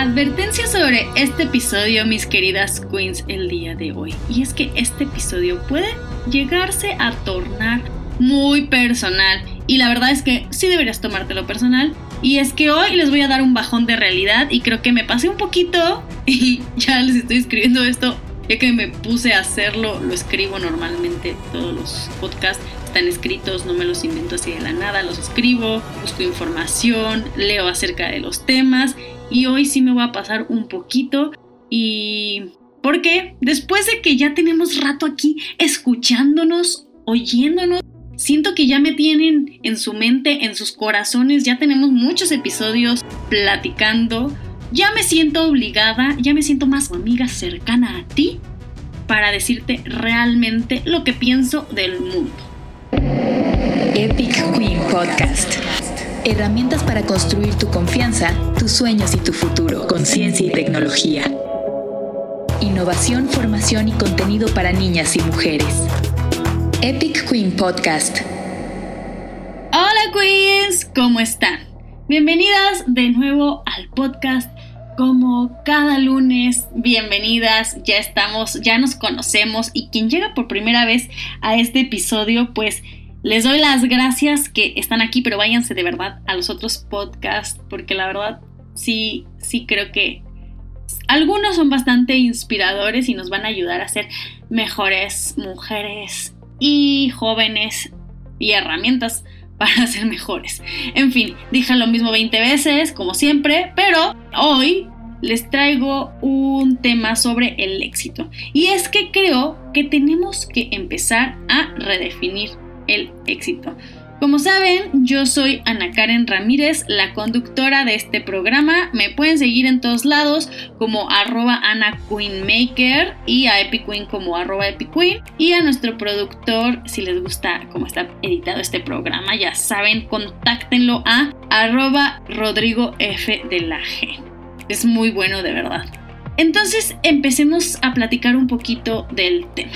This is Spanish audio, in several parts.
Advertencia sobre este episodio, mis queridas queens, el día de hoy. Y es que este episodio puede llegarse a tornar muy personal. Y la verdad es que sí deberías tomártelo personal. Y es que hoy les voy a dar un bajón de realidad y creo que me pasé un poquito y ya les estoy escribiendo esto. Ya que me puse a hacerlo, lo escribo normalmente, todos los podcasts están escritos, no me los invento así de la nada, los escribo, busco información, leo acerca de los temas y hoy sí me voy a pasar un poquito y... Porque después de que ya tenemos rato aquí escuchándonos, oyéndonos, siento que ya me tienen en su mente, en sus corazones, ya tenemos muchos episodios platicando, ya me siento obligada, ya me siento más amiga cercana a ti para decirte realmente lo que pienso del mundo. Epic Queen Podcast. Herramientas para construir tu confianza, tus sueños y tu futuro con ciencia y tecnología. Innovación, formación y contenido para niñas y mujeres. Epic Queen Podcast. Hola Queens, ¿cómo están? Bienvenidas de nuevo al podcast. Como cada lunes, bienvenidas, ya estamos, ya nos conocemos y quien llega por primera vez a este episodio, pues les doy las gracias que están aquí, pero váyanse de verdad a los otros podcasts, porque la verdad sí, sí creo que algunos son bastante inspiradores y nos van a ayudar a ser mejores mujeres y jóvenes y herramientas para ser mejores. En fin, dije lo mismo 20 veces, como siempre, pero hoy les traigo un tema sobre el éxito. Y es que creo que tenemos que empezar a redefinir el éxito. Como saben, yo soy Ana Karen Ramírez, la conductora de este programa. Me pueden seguir en todos lados como arroba Ana Queenmaker y a Epic Queen como arroba Epic Queen. Y a nuestro productor, si les gusta cómo está editado este programa, ya saben, contáctenlo a arroba Rodrigo F de la G. Es muy bueno de verdad. Entonces empecemos a platicar un poquito del tema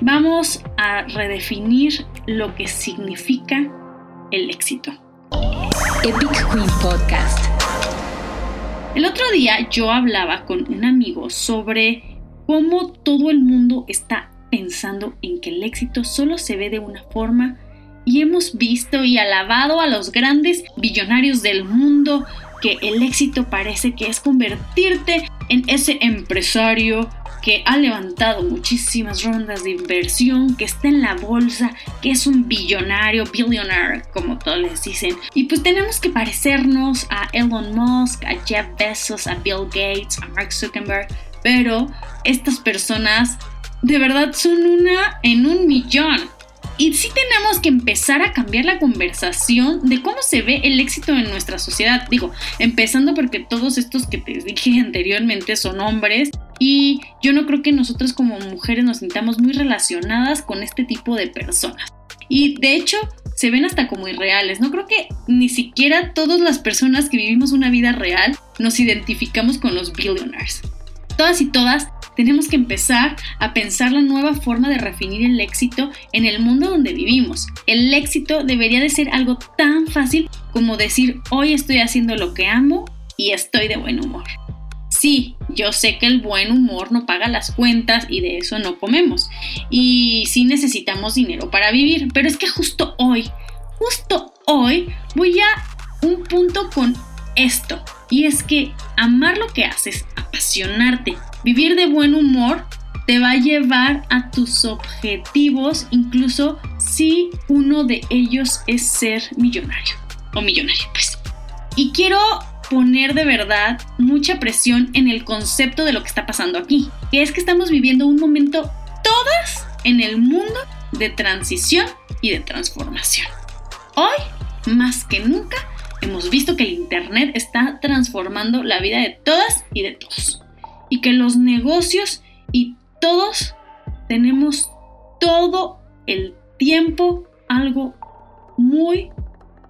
vamos a redefinir lo que significa el éxito. Epic Queen Podcast. El otro día yo hablaba con un amigo sobre cómo todo el mundo está pensando en que el éxito solo se ve de una forma y hemos visto y alabado a los grandes billonarios del mundo que el éxito parece que es convertirte en ese empresario que ha levantado muchísimas rondas de inversión, que está en la bolsa, que es un billonario, billionaire, como todos les dicen. Y pues tenemos que parecernos a Elon Musk, a Jeff Bezos, a Bill Gates, a Mark Zuckerberg, pero estas personas de verdad son una en un millón. Y sí tenemos que empezar a cambiar la conversación de cómo se ve el éxito en nuestra sociedad. Digo, empezando porque todos estos que te dije anteriormente son hombres y yo no creo que nosotros como mujeres nos sintamos muy relacionadas con este tipo de personas. Y de hecho, se ven hasta como irreales. No creo que ni siquiera todas las personas que vivimos una vida real nos identificamos con los billionaires. Todas y todas tenemos que empezar a pensar la nueva forma de refinir el éxito en el mundo donde vivimos. El éxito debería de ser algo tan fácil como decir hoy estoy haciendo lo que amo y estoy de buen humor. Sí, yo sé que el buen humor no paga las cuentas y de eso no comemos. Y sí necesitamos dinero para vivir, pero es que justo hoy, justo hoy voy a un punto con esto. Y es que amar lo que haces, apasionarte, Vivir de buen humor te va a llevar a tus objetivos, incluso si uno de ellos es ser millonario o millonario, pues. Y quiero poner de verdad mucha presión en el concepto de lo que está pasando aquí, que es que estamos viviendo un momento todas en el mundo de transición y de transformación. Hoy, más que nunca, hemos visto que el Internet está transformando la vida de todas y de todos y que los negocios y todos tenemos todo el tiempo algo muy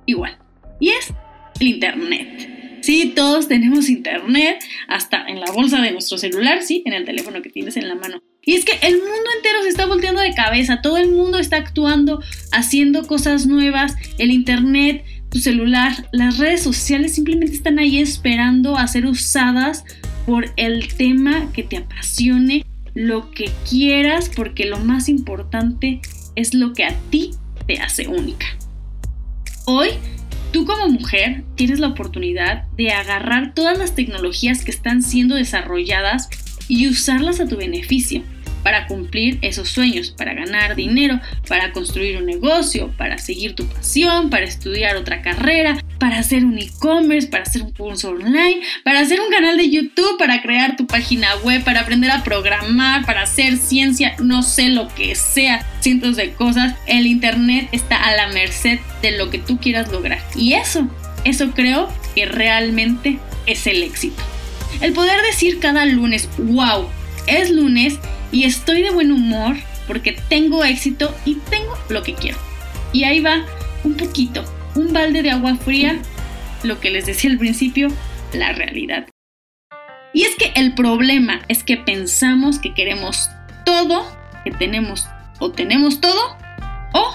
igual. Y es el Internet. Sí, todos tenemos Internet, hasta en la bolsa de nuestro celular, sí, en el teléfono que tienes en la mano. Y es que el mundo entero se está volteando de cabeza, todo el mundo está actuando, haciendo cosas nuevas, el Internet tu celular, las redes sociales simplemente están ahí esperando a ser usadas por el tema que te apasione, lo que quieras, porque lo más importante es lo que a ti te hace única. Hoy, tú como mujer tienes la oportunidad de agarrar todas las tecnologías que están siendo desarrolladas y usarlas a tu beneficio para cumplir esos sueños, para ganar dinero, para construir un negocio, para seguir tu pasión, para estudiar otra carrera, para hacer un e-commerce, para hacer un curso online, para hacer un canal de YouTube, para crear tu página web, para aprender a programar, para hacer ciencia, no sé lo que sea, cientos de cosas. El Internet está a la merced de lo que tú quieras lograr. Y eso, eso creo que realmente es el éxito. El poder decir cada lunes, wow, es lunes y estoy de buen humor porque tengo éxito y tengo lo que quiero. Y ahí va un poquito, un balde de agua fría, lo que les decía al principio, la realidad. Y es que el problema es que pensamos que queremos todo, que tenemos o tenemos todo o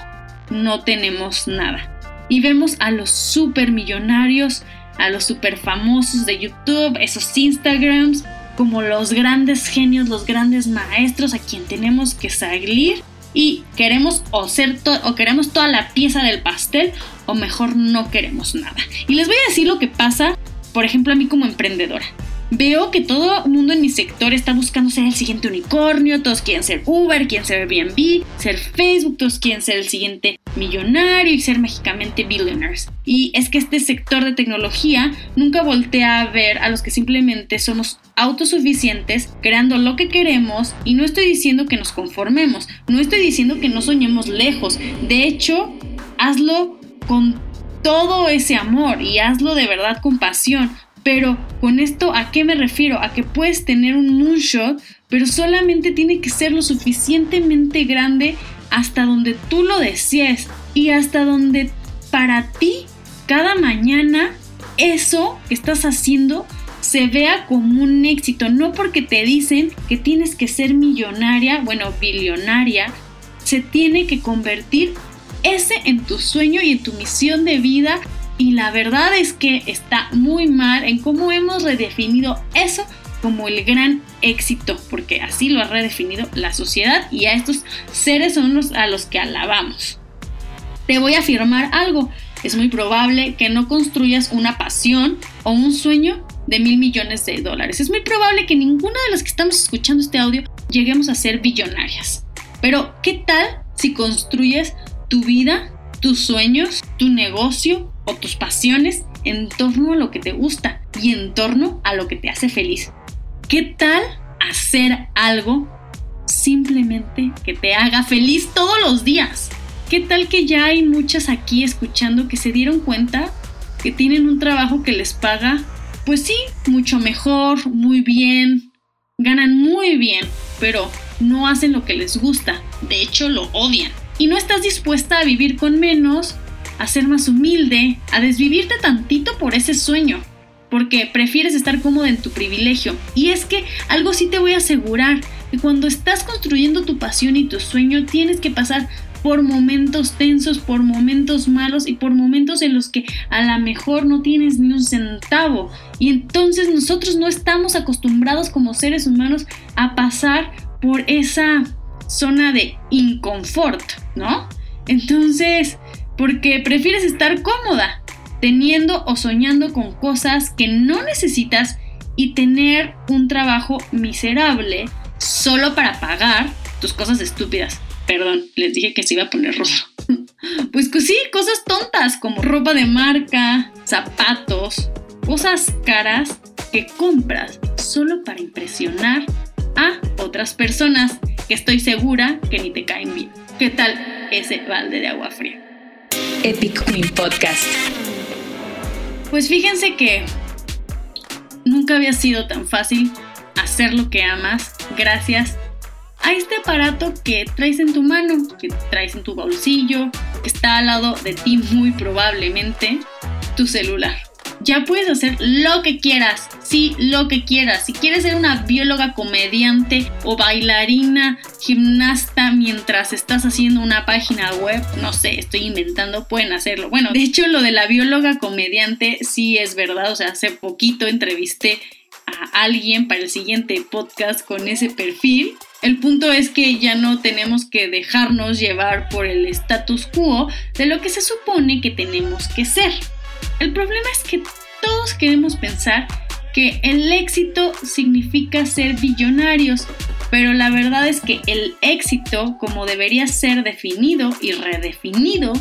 no tenemos nada. Y vemos a los supermillonarios, a los super famosos de YouTube, esos Instagrams, como los grandes genios, los grandes maestros a quien tenemos que salir y queremos o ser o queremos toda la pieza del pastel o mejor no queremos nada. Y les voy a decir lo que pasa, por ejemplo, a mí como emprendedora veo que todo el mundo en mi sector está buscando ser el siguiente unicornio, todos quieren ser Uber, quieren ser Airbnb, ser Facebook, todos quieren ser el siguiente millonario y ser mágicamente billionaires. Y es que este sector de tecnología nunca voltea a ver a los que simplemente somos autosuficientes, creando lo que queremos y no estoy diciendo que nos conformemos, no estoy diciendo que no soñemos lejos, de hecho, hazlo con todo ese amor y hazlo de verdad con pasión, pero con esto, ¿a qué me refiero? A que puedes tener un moonshot, pero solamente tiene que ser lo suficientemente grande hasta donde tú lo desees y hasta donde para ti cada mañana eso que estás haciendo se vea como un éxito, no porque te dicen que tienes que ser millonaria, bueno, billonaria, se tiene que convertir ese en tu sueño y en tu misión de vida. Y la verdad es que está muy mal en cómo hemos redefinido eso como el gran éxito, porque así lo ha redefinido la sociedad y a estos seres son los a los que alabamos. Te voy a afirmar algo, es muy probable que no construyas una pasión o un sueño de mil millones de dólares. Es muy probable que ninguna de las que estamos escuchando este audio lleguemos a ser billonarias. Pero, ¿qué tal si construyes tu vida, tus sueños, tu negocio o tus pasiones en torno a lo que te gusta y en torno a lo que te hace feliz. ¿Qué tal hacer algo simplemente que te haga feliz todos los días? ¿Qué tal que ya hay muchas aquí escuchando que se dieron cuenta que tienen un trabajo que les paga, pues sí, mucho mejor, muy bien, ganan muy bien, pero no hacen lo que les gusta, de hecho lo odian. Y no estás dispuesta a vivir con menos a ser más humilde, a desvivirte tantito por ese sueño, porque prefieres estar cómodo en tu privilegio. Y es que algo sí te voy a asegurar, que cuando estás construyendo tu pasión y tu sueño tienes que pasar por momentos tensos, por momentos malos y por momentos en los que a lo mejor no tienes ni un centavo. Y entonces nosotros no estamos acostumbrados como seres humanos a pasar por esa zona de inconfort, ¿no? Entonces, porque prefieres estar cómoda, teniendo o soñando con cosas que no necesitas y tener un trabajo miserable solo para pagar tus cosas estúpidas. Perdón, les dije que se iba a poner rojo. Pues sí, cosas tontas como ropa de marca, zapatos, cosas caras que compras solo para impresionar a otras personas que estoy segura que ni te caen bien. ¿Qué tal ese balde de agua fría? Epic Queen Podcast. Pues fíjense que nunca había sido tan fácil hacer lo que amas gracias a este aparato que traes en tu mano, que traes en tu bolsillo, que está al lado de ti muy probablemente, tu celular. Ya puedes hacer lo que quieras sí, lo que quieras. Si quieres ser una bióloga, comediante o bailarina, gimnasta mientras estás haciendo una página web, no sé, estoy inventando, pueden hacerlo. Bueno, de hecho lo de la bióloga comediante sí es verdad, o sea, hace poquito entrevisté a alguien para el siguiente podcast con ese perfil. El punto es que ya no tenemos que dejarnos llevar por el status quo de lo que se supone que tenemos que ser. El problema es que todos queremos pensar que el éxito significa ser billonarios, pero la verdad es que el éxito, como debería ser definido y redefinido,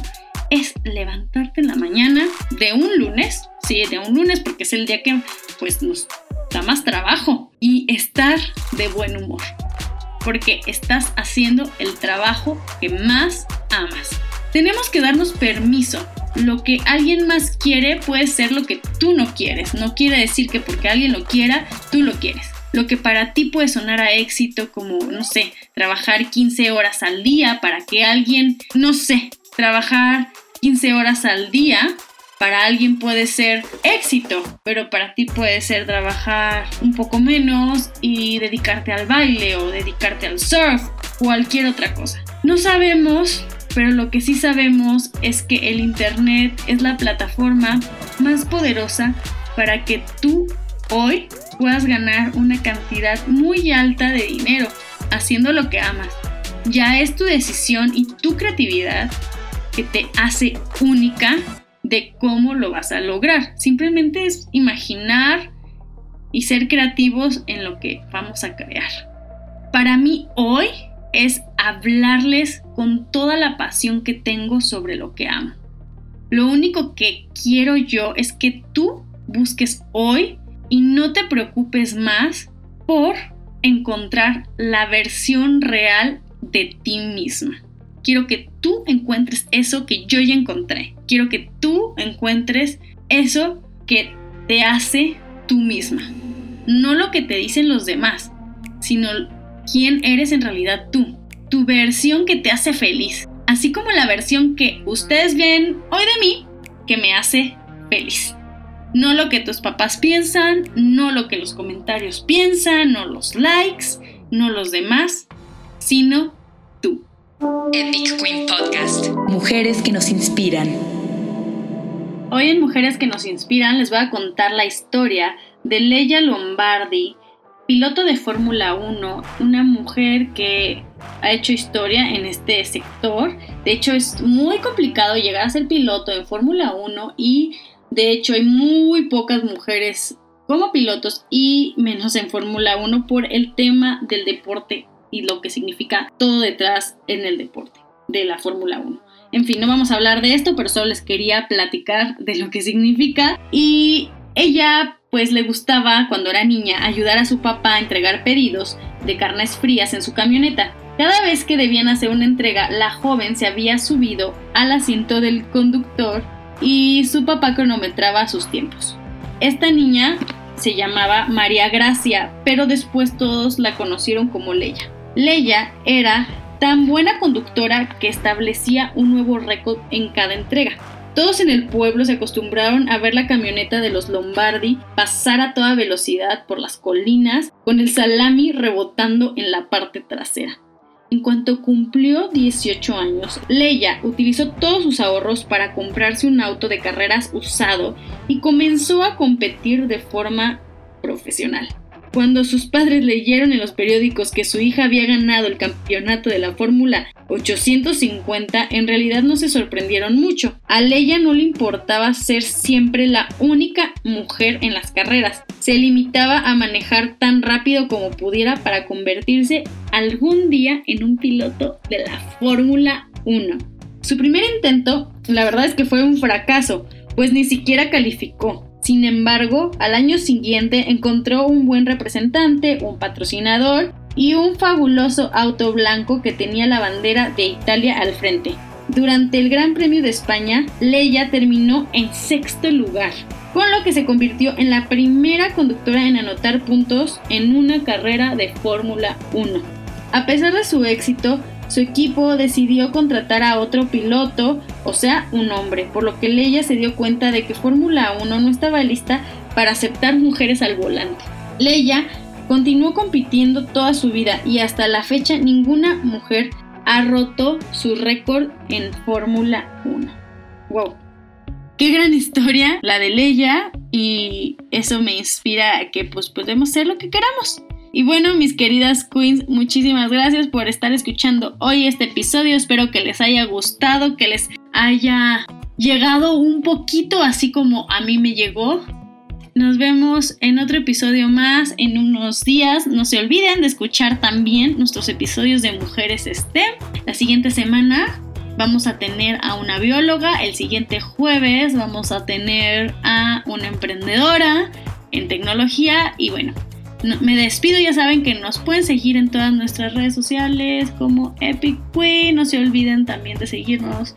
es levantarte en la mañana de un lunes, sí, de un lunes porque es el día que pues nos da más trabajo y estar de buen humor, porque estás haciendo el trabajo que más amas. Tenemos que darnos permiso. Lo que alguien más quiere puede ser lo que tú no quieres. No quiere decir que porque alguien lo quiera, tú lo quieres. Lo que para ti puede sonar a éxito como, no sé, trabajar 15 horas al día para que alguien, no sé, trabajar 15 horas al día para alguien puede ser éxito, pero para ti puede ser trabajar un poco menos y dedicarte al baile o dedicarte al surf, cualquier otra cosa. No sabemos, pero lo que sí sabemos es que el Internet es la plataforma más poderosa para que tú hoy puedas ganar una cantidad muy alta de dinero haciendo lo que amas. Ya es tu decisión y tu creatividad que te hace única de cómo lo vas a lograr. Simplemente es imaginar y ser creativos en lo que vamos a crear. Para mí hoy es hablarles con toda la pasión que tengo sobre lo que amo. Lo único que quiero yo es que tú busques hoy y no te preocupes más por encontrar la versión real de ti misma. Quiero que tú encuentres eso que yo ya encontré. Quiero que tú encuentres eso que te hace tú misma. No lo que te dicen los demás, sino quién eres en realidad tú. Tu versión que te hace feliz. Así como la versión que ustedes ven hoy de mí, que me hace feliz. No lo que tus papás piensan, no lo que los comentarios piensan, no los likes, no los demás, sino Epic Queen Podcast. Mujeres que nos inspiran. Hoy en Mujeres que nos inspiran les voy a contar la historia de Leia Lombardi, piloto de Fórmula 1, una mujer que ha hecho historia en este sector. De hecho es muy complicado llegar a ser piloto en Fórmula 1 y de hecho hay muy pocas mujeres como pilotos y menos en Fórmula 1 por el tema del deporte y lo que significa todo detrás en el deporte de la Fórmula 1. En fin, no vamos a hablar de esto, pero solo les quería platicar de lo que significa. Y ella pues le gustaba cuando era niña ayudar a su papá a entregar pedidos de carnes frías en su camioneta. Cada vez que debían hacer una entrega, la joven se había subido al asiento del conductor y su papá cronometraba sus tiempos. Esta niña se llamaba María Gracia, pero después todos la conocieron como Leia. Leia era tan buena conductora que establecía un nuevo récord en cada entrega. Todos en el pueblo se acostumbraron a ver la camioneta de los Lombardi pasar a toda velocidad por las colinas con el salami rebotando en la parte trasera. En cuanto cumplió 18 años, Leia utilizó todos sus ahorros para comprarse un auto de carreras usado y comenzó a competir de forma profesional. Cuando sus padres leyeron en los periódicos que su hija había ganado el campeonato de la Fórmula 850, en realidad no se sorprendieron mucho. A Leia no le importaba ser siempre la única mujer en las carreras. Se limitaba a manejar tan rápido como pudiera para convertirse algún día en un piloto de la Fórmula 1. Su primer intento, la verdad es que fue un fracaso, pues ni siquiera calificó. Sin embargo, al año siguiente encontró un buen representante, un patrocinador y un fabuloso auto blanco que tenía la bandera de Italia al frente. Durante el Gran Premio de España, Leia terminó en sexto lugar, con lo que se convirtió en la primera conductora en anotar puntos en una carrera de Fórmula 1. A pesar de su éxito, su equipo decidió contratar a otro piloto, o sea, un hombre, por lo que Leia se dio cuenta de que Fórmula 1 no estaba lista para aceptar mujeres al volante. Leia continuó compitiendo toda su vida y hasta la fecha ninguna mujer ha roto su récord en Fórmula 1. ¡Wow! Qué gran historia la de Leia y eso me inspira a que pues podemos ser lo que queramos. Y bueno, mis queridas queens, muchísimas gracias por estar escuchando hoy este episodio. Espero que les haya gustado, que les haya llegado un poquito así como a mí me llegó. Nos vemos en otro episodio más en unos días. No se olviden de escuchar también nuestros episodios de Mujeres STEM. La siguiente semana vamos a tener a una bióloga. El siguiente jueves vamos a tener a una emprendedora en tecnología. Y bueno, me despido, ya saben que nos pueden seguir en todas nuestras redes sociales como Epic Queen. No se olviden también de seguirnos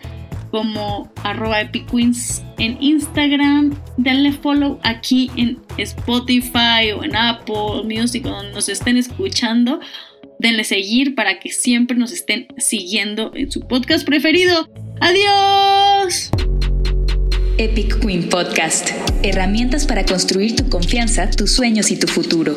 como arroba Epic Queens en Instagram. Denle follow aquí en Spotify o en Apple Music, donde nos estén escuchando. Denle seguir para que siempre nos estén siguiendo en su podcast preferido. ¡Adiós! Epic Queen Podcast. Herramientas para construir tu confianza, tus sueños y tu futuro.